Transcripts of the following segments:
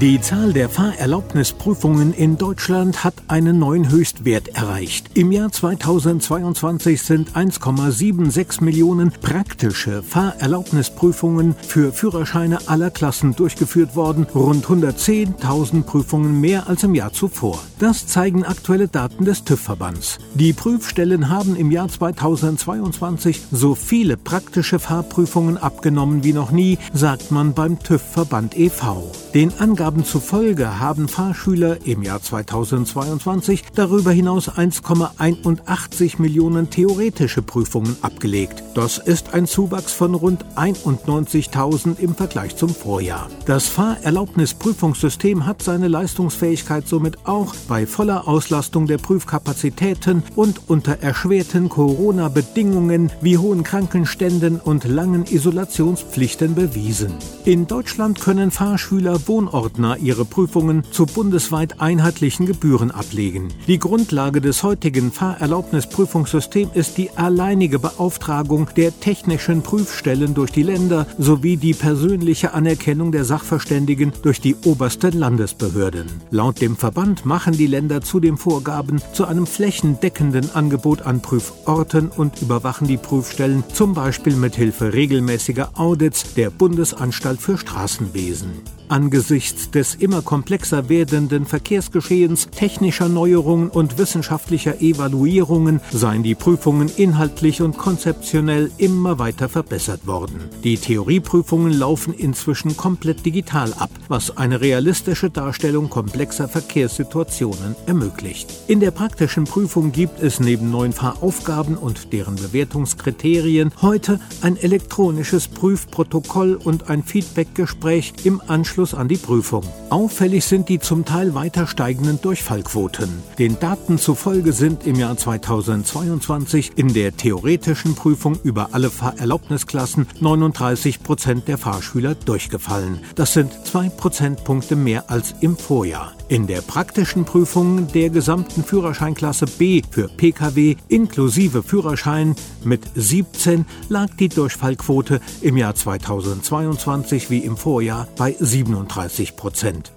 Die Zahl der Fahrerlaubnisprüfungen in Deutschland hat einen neuen Höchstwert erreicht. Im Jahr 2022 sind 1,76 Millionen praktische Fahrerlaubnisprüfungen für Führerscheine aller Klassen durchgeführt worden, rund 110.000 Prüfungen mehr als im Jahr zuvor. Das zeigen aktuelle Daten des TÜV-Verbands. Die Prüfstellen haben im Jahr 2022 so viele praktische Fahrprüfungen abgenommen wie noch nie, sagt man beim TÜV-Verband e.V. Den Angaben zufolge haben Fahrschüler im Jahr 2022 darüber hinaus 1,81 Millionen theoretische Prüfungen abgelegt. Das ist ein Zuwachs von rund 91.000 im Vergleich zum Vorjahr. Das Fahrerlaubnisprüfungssystem hat seine Leistungsfähigkeit somit auch bei voller Auslastung der Prüfkapazitäten und unter erschwerten Corona-Bedingungen wie hohen Krankenständen und langen Isolationspflichten bewiesen. In Deutschland können Fahrschüler Wohnordner ihre Prüfungen zu bundesweit einheitlichen Gebühren ablegen. Die Grundlage des heutigen Fahrerlaubnisprüfungssystems ist die alleinige Beauftragung der technischen Prüfstellen durch die Länder sowie die persönliche Anerkennung der Sachverständigen durch die obersten Landesbehörden. Laut dem Verband machen die Länder zudem Vorgaben zu einem flächendeckenden Angebot an Prüforten und überwachen die Prüfstellen zum Beispiel mit Hilfe regelmäßiger Audits der Bundesanstalt für Straßenwesen. Angesichts des immer komplexer werdenden Verkehrsgeschehens, technischer Neuerungen und wissenschaftlicher Evaluierungen seien die Prüfungen inhaltlich und konzeptionell immer weiter verbessert worden. Die Theorieprüfungen laufen inzwischen komplett digital ab, was eine realistische Darstellung komplexer Verkehrssituationen ermöglicht. In der praktischen Prüfung gibt es neben neuen Fahraufgaben und deren Bewertungskriterien heute ein elektronisches Prüfprotokoll und ein Feedbackgespräch im Anschluss Anschluss an die Prüfung. Auffällig sind die zum Teil weiter steigenden Durchfallquoten. Den Daten zufolge sind im Jahr 2022 in der theoretischen Prüfung über alle Fahrerlaubnisklassen 39 Prozent der Fahrschüler durchgefallen. Das sind zwei Prozentpunkte mehr als im Vorjahr. In der praktischen Prüfung der gesamten Führerscheinklasse B für Pkw inklusive Führerschein mit 17 lag die Durchfallquote im Jahr 2022 wie im Vorjahr bei 37 Prozent.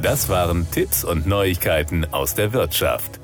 Das waren Tipps und Neuigkeiten aus der Wirtschaft.